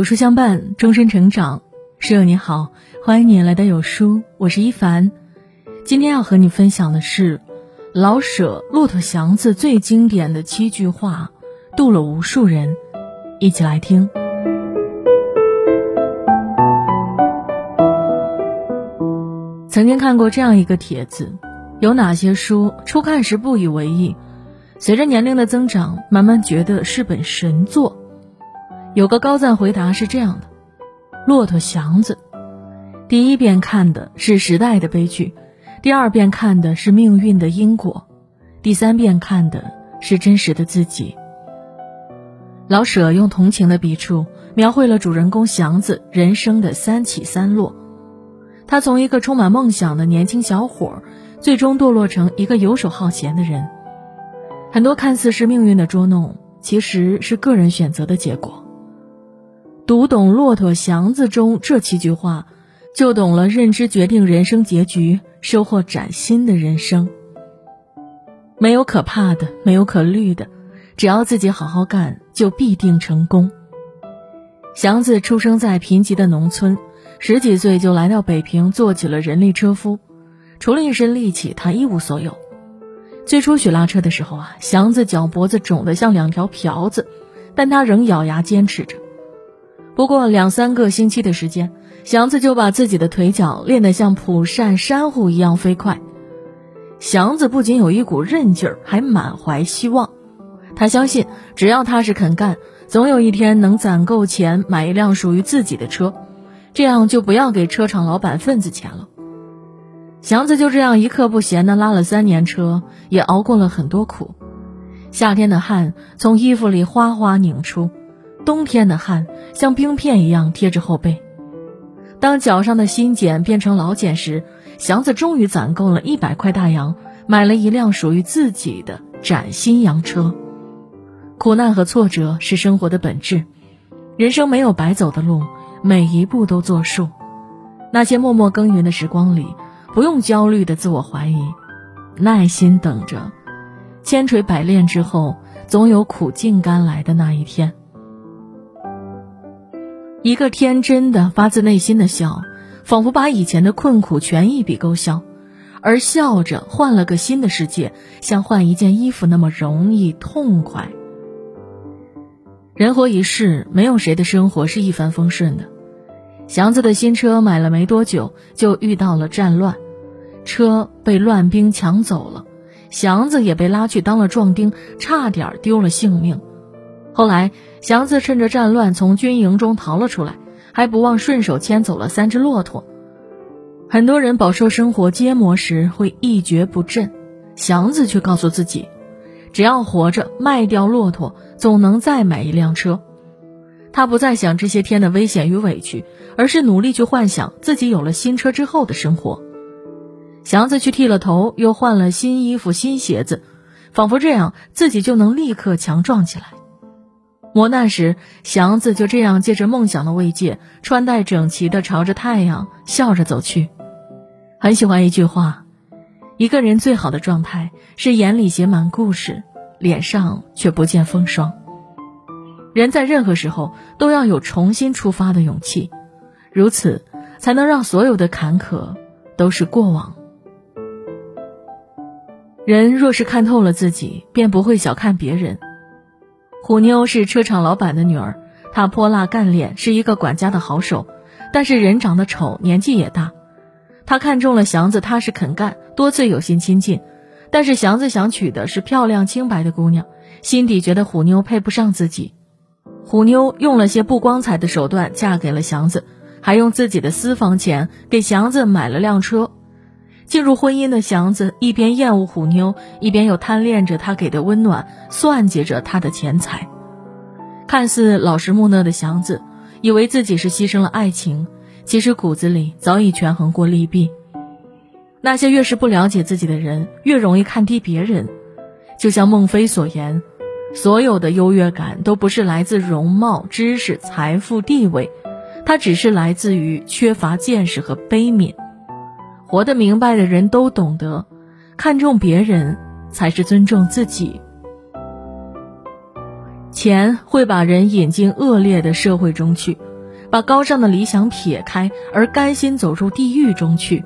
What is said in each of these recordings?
有书相伴，终身成长。室友你好，欢迎你来到有书，我是一凡。今天要和你分享的是老舍《骆驼祥子》最经典的七句话，渡了无数人。一起来听。曾经看过这样一个帖子：有哪些书初看时不以为意，随着年龄的增长，慢慢觉得是本神作？有个高赞回答是这样的：《骆驼祥子》，第一遍看的是时代的悲剧，第二遍看的是命运的因果，第三遍看的是真实的自己。老舍用同情的笔触描绘了主人公祥子人生的三起三落，他从一个充满梦想的年轻小伙，最终堕落成一个游手好闲的人。很多看似是命运的捉弄，其实是个人选择的结果。读懂《骆驼祥子》中这七句话，就懂了认知决定人生结局，收获崭新的人生。没有可怕的，没有可虑的，只要自己好好干，就必定成功。祥子出生在贫瘠的农村，十几岁就来到北平做起了人力车夫，除了一身力气，他一无所有。最初学拉车的时候啊，祥子脚脖子肿得像两条瓢子，但他仍咬牙坚持着。不过两三个星期的时间，祥子就把自己的腿脚练得像蒲扇珊瑚一样飞快。祥子不仅有一股韧劲儿，还满怀希望。他相信，只要踏实肯干，总有一天能攒够钱买一辆属于自己的车，这样就不要给车厂老板份子钱了。祥子就这样一刻不闲地拉了三年车，也熬过了很多苦。夏天的汗从衣服里哗哗拧出。冬天的汗像冰片一样贴着后背，当脚上的新茧变成老茧时，祥子终于攒够了一百块大洋，买了一辆属于自己的崭新洋车。苦难和挫折是生活的本质，人生没有白走的路，每一步都作数。那些默默耕耘的时光里，不用焦虑的自我怀疑，耐心等着，千锤百炼之后，总有苦尽甘来的那一天。一个天真的、发自内心的笑，仿佛把以前的困苦全一笔勾销，而笑着换了个新的世界，像换一件衣服那么容易痛快。人活一世，没有谁的生活是一帆风顺的。祥子的新车买了没多久，就遇到了战乱，车被乱兵抢走了，祥子也被拉去当了壮丁，差点丢了性命。后来，祥子趁着战乱从军营中逃了出来，还不忘顺手牵走了三只骆驼。很多人饱受生活煎磨时会一蹶不振，祥子却告诉自己，只要活着，卖掉骆驼，总能再买一辆车。他不再想这些天的危险与委屈，而是努力去幻想自己有了新车之后的生活。祥子去剃了头，又换了新衣服、新鞋子，仿佛这样自己就能立刻强壮起来。磨难时，祥子就这样借着梦想的慰藉，穿戴整齐的朝着太阳笑着走去。很喜欢一句话：一个人最好的状态是眼里写满故事，脸上却不见风霜。人在任何时候都要有重新出发的勇气，如此才能让所有的坎坷都是过往。人若是看透了自己，便不会小看别人。虎妞是车厂老板的女儿，她泼辣干练，是一个管家的好手，但是人长得丑，年纪也大。他看中了祥子踏实肯干，多次有心亲近，但是祥子想娶的是漂亮清白的姑娘，心底觉得虎妞配不上自己。虎妞用了些不光彩的手段嫁给了祥子，还用自己的私房钱给祥子买了辆车。进入婚姻的祥子一边厌恶虎妞，一边又贪恋着她给的温暖，算计着她的钱财。看似老实木讷的祥子，以为自己是牺牲了爱情，其实骨子里早已权衡过利弊。那些越是不了解自己的人，越容易看低别人。就像孟非所言，所有的优越感都不是来自容貌、知识、财富、地位，它只是来自于缺乏见识和悲悯。活得明白的人都懂得，看重别人才是尊重自己。钱会把人引进恶劣的社会中去，把高尚的理想撇开，而甘心走入地狱中去。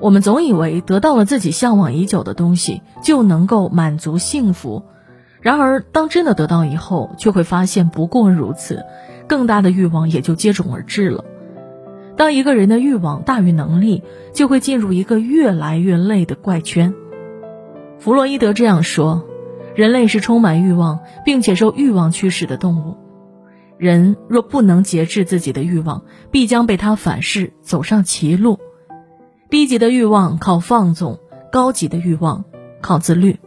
我们总以为得到了自己向往已久的东西，就能够满足幸福。然而，当真的得到以后，却会发现不过如此，更大的欲望也就接踵而至了。当一个人的欲望大于能力，就会进入一个越来越累的怪圈。弗洛伊德这样说：人类是充满欲望并且受欲望驱使的动物。人若不能节制自己的欲望，必将被他反噬，走上歧路。低级的欲望靠放纵，高级的欲望靠自律。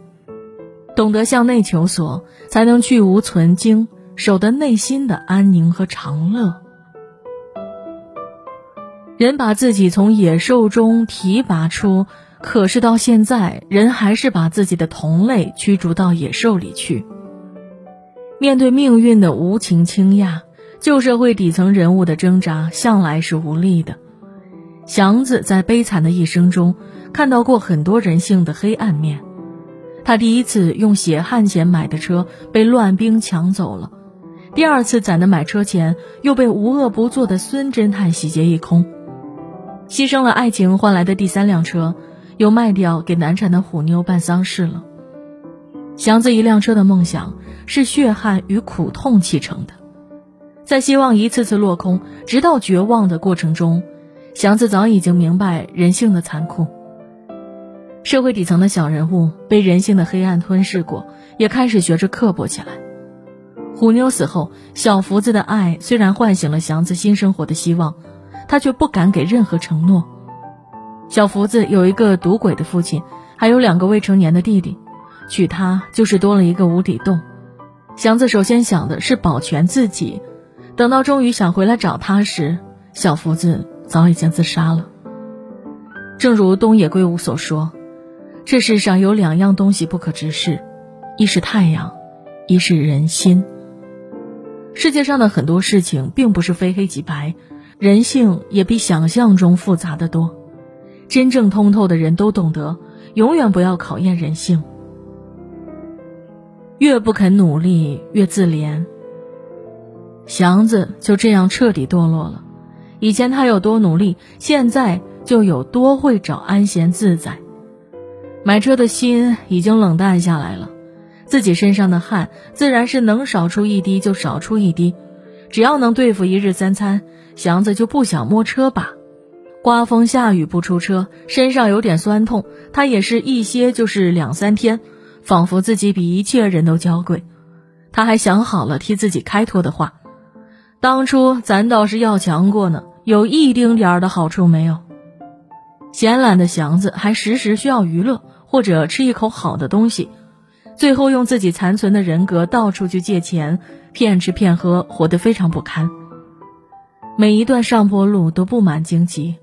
懂得向内求索，才能去无存精，守得内心的安宁和长乐。人把自己从野兽中提拔出，可是到现在，人还是把自己的同类驱逐到野兽里去。面对命运的无情倾轧，旧社会底层人物的挣扎向来是无力的。祥子在悲惨的一生中看到过很多人性的黑暗面。他第一次用血汗钱买的车被乱兵抢走了，第二次攒的买车钱又被无恶不作的孙侦探洗劫一空。牺牲了爱情换来的第三辆车，又卖掉给难产的虎妞办丧事了。祥子一辆车的梦想是血汗与苦痛砌成的，在希望一次次落空，直到绝望的过程中，祥子早已经明白人性的残酷。社会底层的小人物被人性的黑暗吞噬过，也开始学着刻薄起来。虎妞死后，小福子的爱虽然唤醒了祥子新生活的希望。他却不敢给任何承诺。小福子有一个赌鬼的父亲，还有两个未成年的弟弟，娶她就是多了一个无底洞。祥子首先想的是保全自己，等到终于想回来找他时，小福子早已经自杀了。正如东野圭吾所说：“这世上有两样东西不可直视，一是太阳，一是人心。世界上的很多事情并不是非黑即白。”人性也比想象中复杂的多，真正通透的人都懂得，永远不要考验人性。越不肯努力，越自怜。祥子就这样彻底堕落了。以前他有多努力，现在就有多会找安闲自在。买车的心已经冷淡下来了，自己身上的汗自然是能少出一滴就少出一滴，只要能对付一日三餐。祥子就不想摸车把，刮风下雨不出车，身上有点酸痛，他也是一歇就是两三天，仿佛自己比一切人都娇贵。他还想好了替自己开脱的话：“当初咱倒是要强过呢，有一丁点儿的好处没有。”闲懒的祥子还时时需要娱乐或者吃一口好的东西，最后用自己残存的人格到处去借钱，骗吃骗喝，活得非常不堪。每一段上坡路都布满荆棘，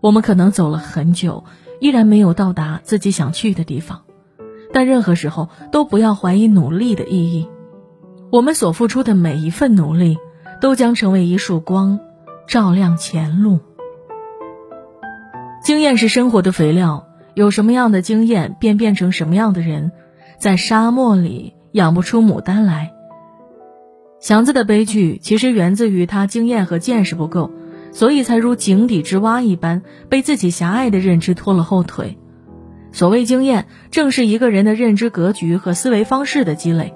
我们可能走了很久，依然没有到达自己想去的地方。但任何时候都不要怀疑努力的意义。我们所付出的每一份努力，都将成为一束光，照亮前路。经验是生活的肥料，有什么样的经验，便变成什么样的人。在沙漠里养不出牡丹来。祥子的悲剧其实源自于他经验和见识不够，所以才如井底之蛙一般被自己狭隘的认知拖了后腿。所谓经验，正是一个人的认知格局和思维方式的积累。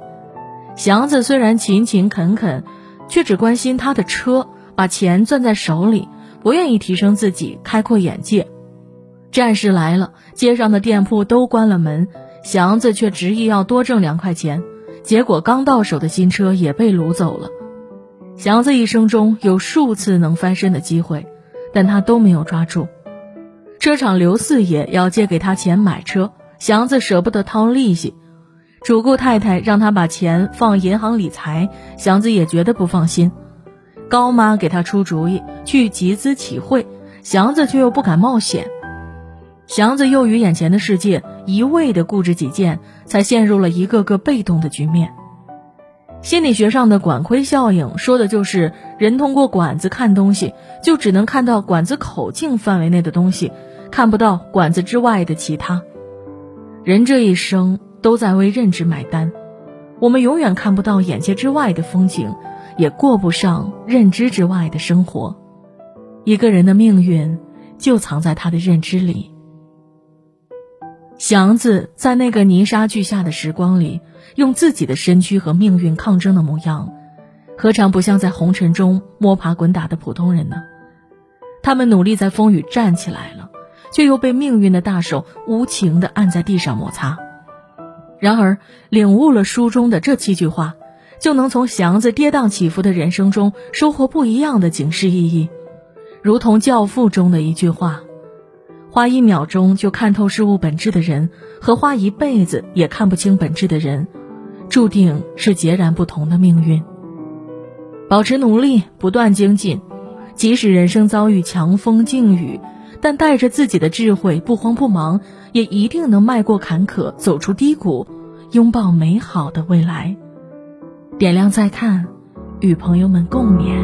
祥子虽然勤勤恳恳，却只关心他的车，把钱攥在手里，不愿意提升自己，开阔眼界。战事来了，街上的店铺都关了门，祥子却执意要多挣两块钱。结果刚到手的新车也被掳走了。祥子一生中有数次能翻身的机会，但他都没有抓住。车厂刘四爷要借给他钱买车，祥子舍不得掏利息。主顾太太让他把钱放银行理财，祥子也觉得不放心。高妈给他出主意去集资起会，祥子却又不敢冒险。祥子又与眼前的世界，一味的固执己见，才陷入了一个个被动的局面。心理学上的管窥效应，说的就是人通过管子看东西，就只能看到管子口径范围内的东西，看不到管子之外的其他。人这一生都在为认知买单，我们永远看不到眼界之外的风景，也过不上认知之外的生活。一个人的命运，就藏在他的认知里。祥子在那个泥沙俱下的时光里，用自己的身躯和命运抗争的模样，何尝不像在红尘中摸爬滚打的普通人呢？他们努力在风雨站起来了，却又被命运的大手无情地按在地上摩擦。然而，领悟了书中的这七句话，就能从祥子跌宕起伏的人生中收获不一样的警示意义，如同《教父》中的一句话。花一秒钟就看透事物本质的人，和花一辈子也看不清本质的人，注定是截然不同的命运。保持努力，不断精进，即使人生遭遇强风劲雨，但带着自己的智慧，不慌不忙，也一定能迈过坎坷，走出低谷，拥抱美好的未来。点亮再看，与朋友们共勉。